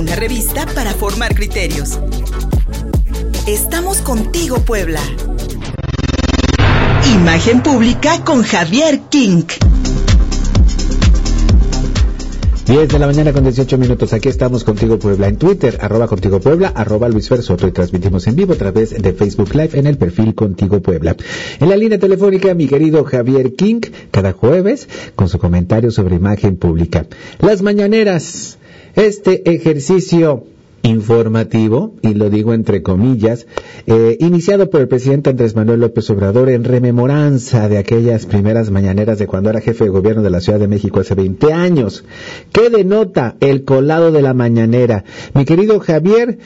una revista para formar criterios. Estamos contigo, Puebla. Imagen pública con Javier King. 10 de la mañana con 18 minutos. Aquí estamos contigo Puebla en Twitter, arroba contigo Puebla, arroba Luis Fersoto y transmitimos en vivo a través de Facebook Live en el perfil Contigo Puebla. En la línea telefónica, mi querido Javier King, cada jueves con su comentario sobre imagen pública. Las mañaneras, este ejercicio informativo, y lo digo entre comillas, eh, iniciado por el presidente Andrés Manuel López Obrador en rememoranza de aquellas primeras mañaneras de cuando era jefe de gobierno de la Ciudad de México hace 20 años. ¿Qué denota el colado de la mañanera? Mi querido Javier,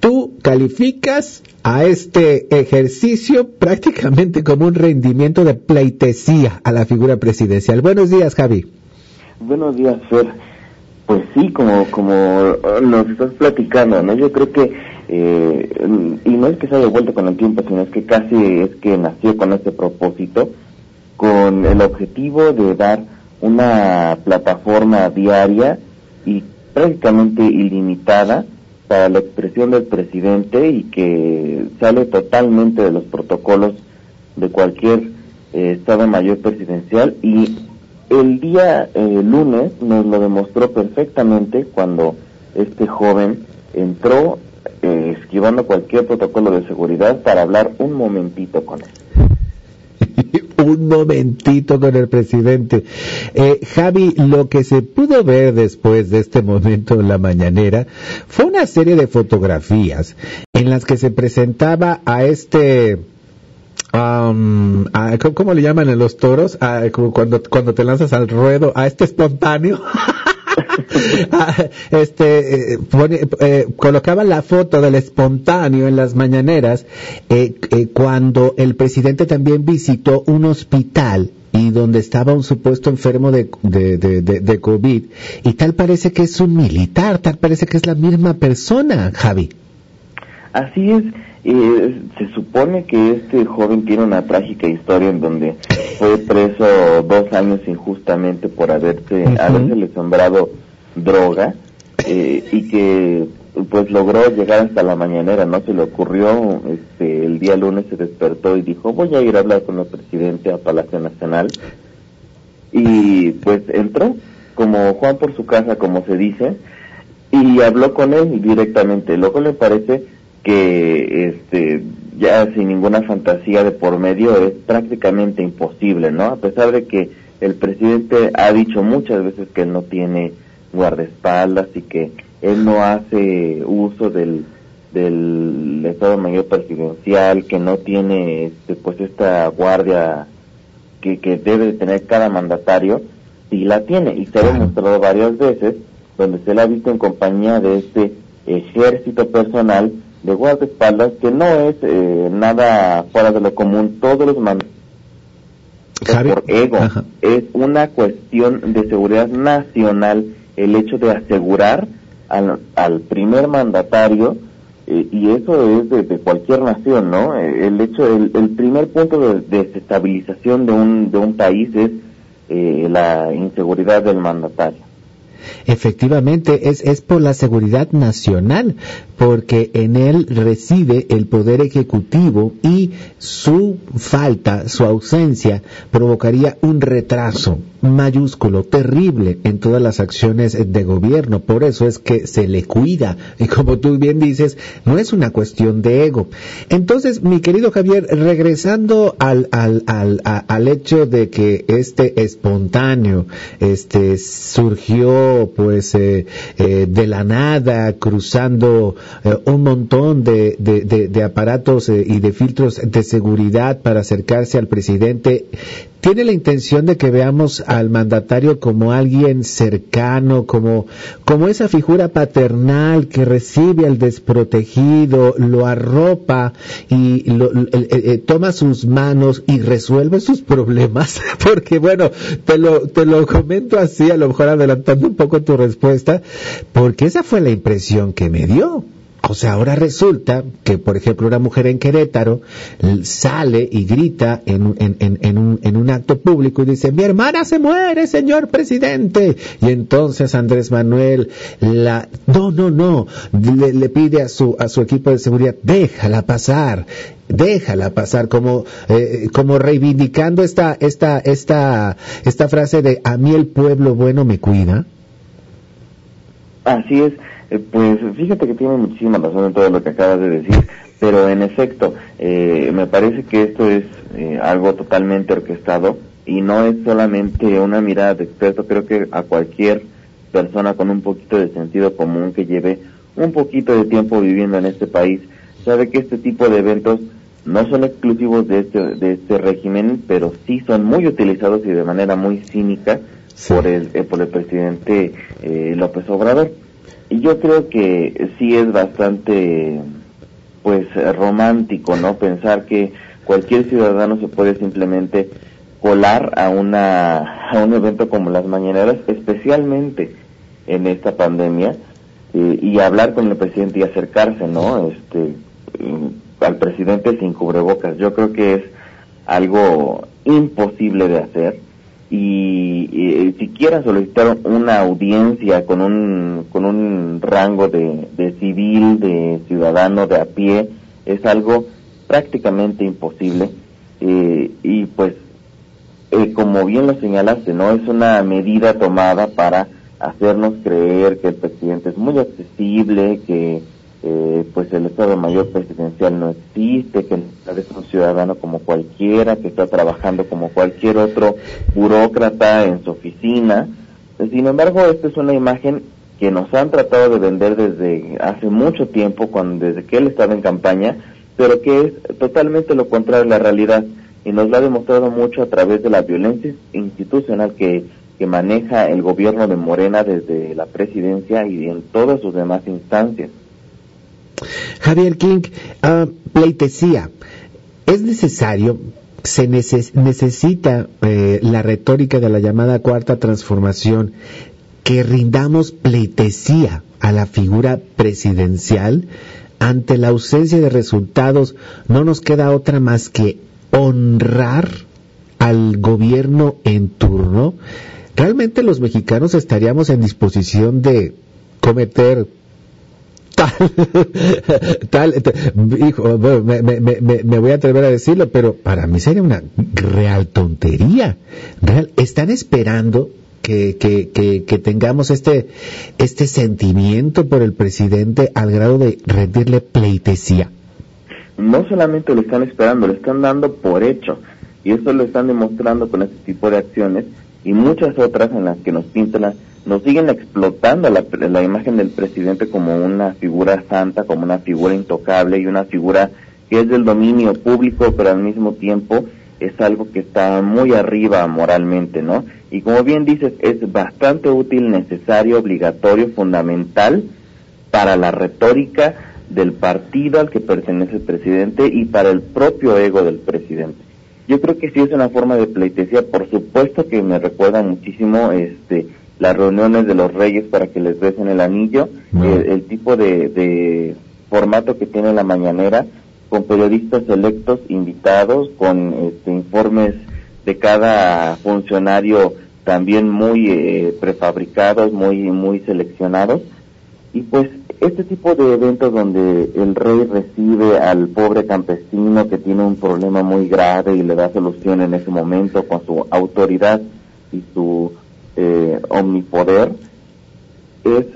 tú calificas a este ejercicio prácticamente como un rendimiento de pleitesía a la figura presidencial. Buenos días, Javi. Buenos días, Fer. Pues sí, como, como nos estás platicando, ¿no? Yo creo que, eh, y no es que se haya vuelto con el tiempo, sino es que casi es que nació con este propósito, con el objetivo de dar una plataforma diaria y prácticamente ilimitada para la expresión del presidente y que sale totalmente de los protocolos de cualquier eh, Estado Mayor presidencial y el día eh, lunes nos lo demostró perfectamente cuando este joven entró eh, esquivando cualquier protocolo de seguridad para hablar un momentito con él. un momentito con el presidente. Eh, Javi, lo que se pudo ver después de este momento en la mañanera fue una serie de fotografías en las que se presentaba a este ¿cómo, le llaman en los toros? cuando, cuando te lanzas al ruedo, a este espontáneo. este eh, eh, colocaba la foto del espontáneo en las mañaneras eh, cuando el presidente también visitó un hospital y donde estaba un supuesto enfermo de, de, de, COVID y tal parece que es un militar, tal parece que es la misma persona, Javi. Así es, eh, se supone que este joven tiene una trágica historia en donde fue preso dos años injustamente por haberse, haberse sembrado droga eh, y que pues logró llegar hasta la mañanera, no se le ocurrió, este, el día lunes se despertó y dijo voy a ir a hablar con el presidente a Palacio Nacional y pues entró como Juan por su casa, como se dice, y habló con él directamente. Luego le parece que este ya sin ninguna fantasía de por medio es prácticamente imposible, ¿no? A pesar de que el presidente ha dicho muchas veces que él no tiene guardaespaldas y que él no hace uso del, del Estado Mayor Presidencial, que no tiene este, pues esta guardia que, que debe tener cada mandatario, sí la tiene y se ha demostrado varias veces donde se la ha visto en compañía de este ejército personal de guardaespaldas que no es eh, nada fuera de lo común. Todos los mandatos por ego. Es una cuestión de seguridad nacional el hecho de asegurar al, al primer mandatario eh, y eso es de, cualquier nación, ¿no? Eh, el hecho, el, el primer punto de, desestabilización de un, de un país es la inseguridad del mandatario. Efectivamente, es, es por la seguridad nacional, porque en él reside el poder ejecutivo y su falta, su ausencia, provocaría un retraso mayúsculo, terrible en todas las acciones de gobierno. Por eso es que se le cuida. Y como tú bien dices, no es una cuestión de ego. Entonces, mi querido Javier, regresando al, al, al, al hecho de que este espontáneo este, surgió pues eh, eh, de la nada, cruzando eh, un montón de, de, de aparatos y de filtros de seguridad para acercarse al presidente, tiene la intención de que veamos al mandatario como alguien cercano, como, como esa figura paternal que recibe al desprotegido, lo arropa y lo, toma sus manos y resuelve sus problemas. Porque bueno, te lo, te lo comento así, a lo mejor adelantando un poco tu respuesta, porque esa fue la impresión que me dio. O sea, ahora resulta que, por ejemplo, una mujer en Querétaro sale y grita en, en, en, un, en un acto público y dice, mi hermana se muere, señor presidente. Y entonces Andrés Manuel la, no, no, no, le, pide a su, a su equipo de seguridad, déjala pasar, déjala pasar, como, eh, como reivindicando esta, esta, esta, esta frase de a mí el pueblo bueno me cuida. Así es eh, pues fíjate que tiene muchísima razón en todo lo que acabas de decir, pero en efecto, eh, me parece que esto es eh, algo totalmente orquestado y no es solamente una mirada de experto, creo que a cualquier persona con un poquito de sentido común que lleve un poquito de tiempo viviendo en este país, sabe que este tipo de eventos no son exclusivos de este, de este régimen, pero sí son muy utilizados y de manera muy cínica por el, por el presidente López Obrador. Yo creo que sí es bastante, pues, romántico, ¿no? Pensar que cualquier ciudadano se puede simplemente colar a una a un evento como las mañaneras, especialmente en esta pandemia, y hablar con el presidente y acercarse, ¿no? Este, mm, al presidente sin cubrebocas. Yo creo que es algo imposible de hacer y, si quiera solicitar una audiencia con un, con un rango de, de civil, de ciudadano, de a pie, es algo prácticamente imposible. Eh, y pues, eh, como bien lo señalaste, ¿no? Es una medida tomada para hacernos creer que el presidente es muy accesible, que eh, pues el Estado Mayor Presidencial no existe, que es un ciudadano como cualquiera, que está trabajando como cualquier otro burócrata en su oficina. Sin embargo, esta es una imagen que nos han tratado de vender desde hace mucho tiempo, cuando, desde que él estaba en campaña, pero que es totalmente lo contrario a la realidad y nos lo ha demostrado mucho a través de la violencia institucional que, que maneja el gobierno de Morena desde la presidencia y en todas sus demás instancias. Javier King, uh, pleitesía. ¿Es necesario, se necesita eh, la retórica de la llamada cuarta transformación que rindamos pleitesía a la figura presidencial? Ante la ausencia de resultados, no nos queda otra más que honrar al gobierno en turno. ¿Realmente los mexicanos estaríamos en disposición de cometer tal, hijo, me, voy a atrever a decirlo, pero para mí sería una real tontería. Real, están esperando que, que, que, tengamos este, este sentimiento por el presidente al grado de rendirle pleitesía. No solamente lo están esperando, lo están dando por hecho. Y eso lo están demostrando con este tipo de acciones y muchas otras en las que nos pintan nos siguen explotando la, la, imagen del presidente como una figura santa, como una figura intocable y una figura que es del dominio público, pero al mismo tiempo es algo que está muy arriba moralmente, ¿no? Y como bien dices, es bastante útil, necesario, obligatorio, fundamental para la retórica del partido al que pertenece el presidente y para el propio ego del presidente. Yo creo que sí es una forma de pleitesía, por supuesto que me recuerda muchísimo este las reuniones de los reyes para que les besen el anillo, el, tipo de, formato que tiene la mañanera, con periodistas electos invitados, con este, informes de cada funcionario también muy eh, prefabricados, muy, muy seleccionados. Y pues este tipo de eventos donde el rey recibe al pobre campesino que tiene un problema muy grave y le da solución en ese momento con su autoridad y su eh, omnipoder es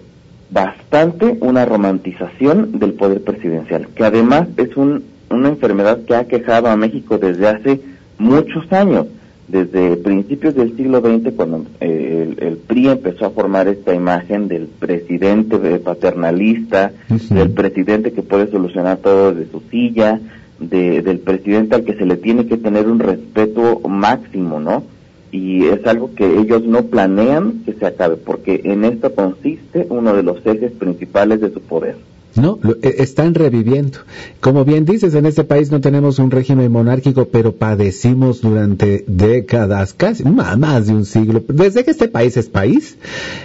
bastante una romantización del poder presidencial, que además es un, una enfermedad que ha quejado a México desde hace muchos años, desde principios del siglo XX, cuando eh, el, PRI empezó a formar esta imagen del presidente paternalista, del presidente que puede solucionar todo desde su silla, de, del presidente al que se le tiene que tener un respeto máximo, ¿no? Y es algo que ellos no planean que se acabe, porque en esto consiste uno de los ejes principales de su poder. No, e, están reviviendo. Como bien dices, en este país no tenemos un régimen monárquico, pero padecimos durante décadas, casi más de un siglo, desde que este país es país,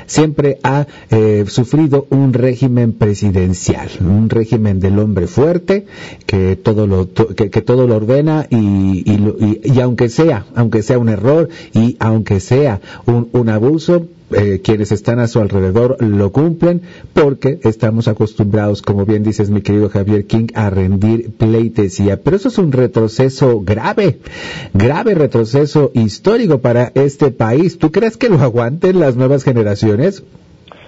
siempre ha eh, sufrido un régimen presidencial, un régimen del hombre fuerte que todo lo que, todo lo ordena y, y, aunque sea, aunque sea un error y aunque sea un, un abuso, eh, quienes están a su alrededor lo cumplen porque estamos acostumbrados, como bien dices mi querido Javier King, a rendir pleitesía. Pero eso es un retroceso grave, grave retroceso histórico para este país. ¿Tú crees que lo aguanten las nuevas generaciones?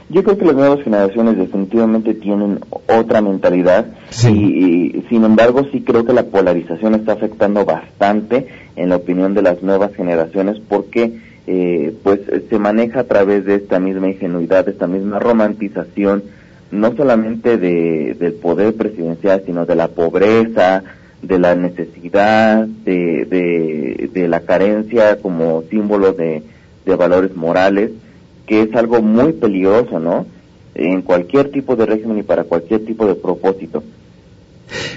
Yo creo que las nuevas generaciones definitivamente tienen otra mentalidad y, sin embargo sí creo que la polarización está afectando bastante en la opinión de las nuevas generaciones porque eh, pues se maneja a través de esta misma ingenuidad, de esta misma romantización, no solamente de, del poder presidencial, sino de la pobreza, de la necesidad, de, de, la carencia como símbolo de, de valores morales, que es algo muy peligroso, ¿no? En cualquier tipo de régimen y para cualquier tipo de propósito.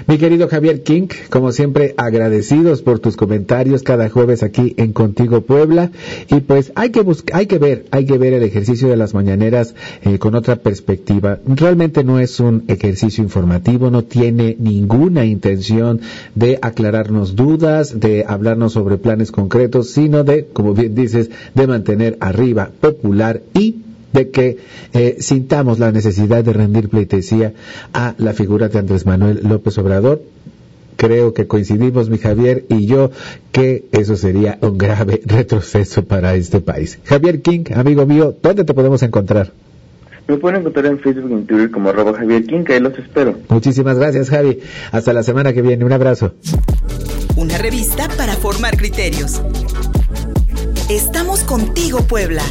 Mi querido Javier King, como siempre, agradecidos por tus comentarios cada jueves aquí en Contigo Puebla. Y pues hay que buscar, hay que ver, hay que ver el ejercicio de las mañaneras eh, con otra perspectiva. Realmente no es un ejercicio informativo, no tiene ninguna intención de aclararnos dudas, de hablarnos sobre planes concretos, sino de, como bien dices, de mantener arriba popular y de que eh, sintamos la necesidad de rendir pleitesía a la figura de Andrés Manuel López Obrador. Creo que coincidimos, mi Javier y yo, que eso sería un grave retroceso para este país. Javier King, amigo mío, ¿dónde te podemos encontrar? Me pueden encontrar en Facebook y en Twitter como arroba Javier King, ahí los espero. Muchísimas gracias, Javi. Hasta la semana que viene. Un abrazo. Una revista para formar criterios. Estamos contigo, Puebla.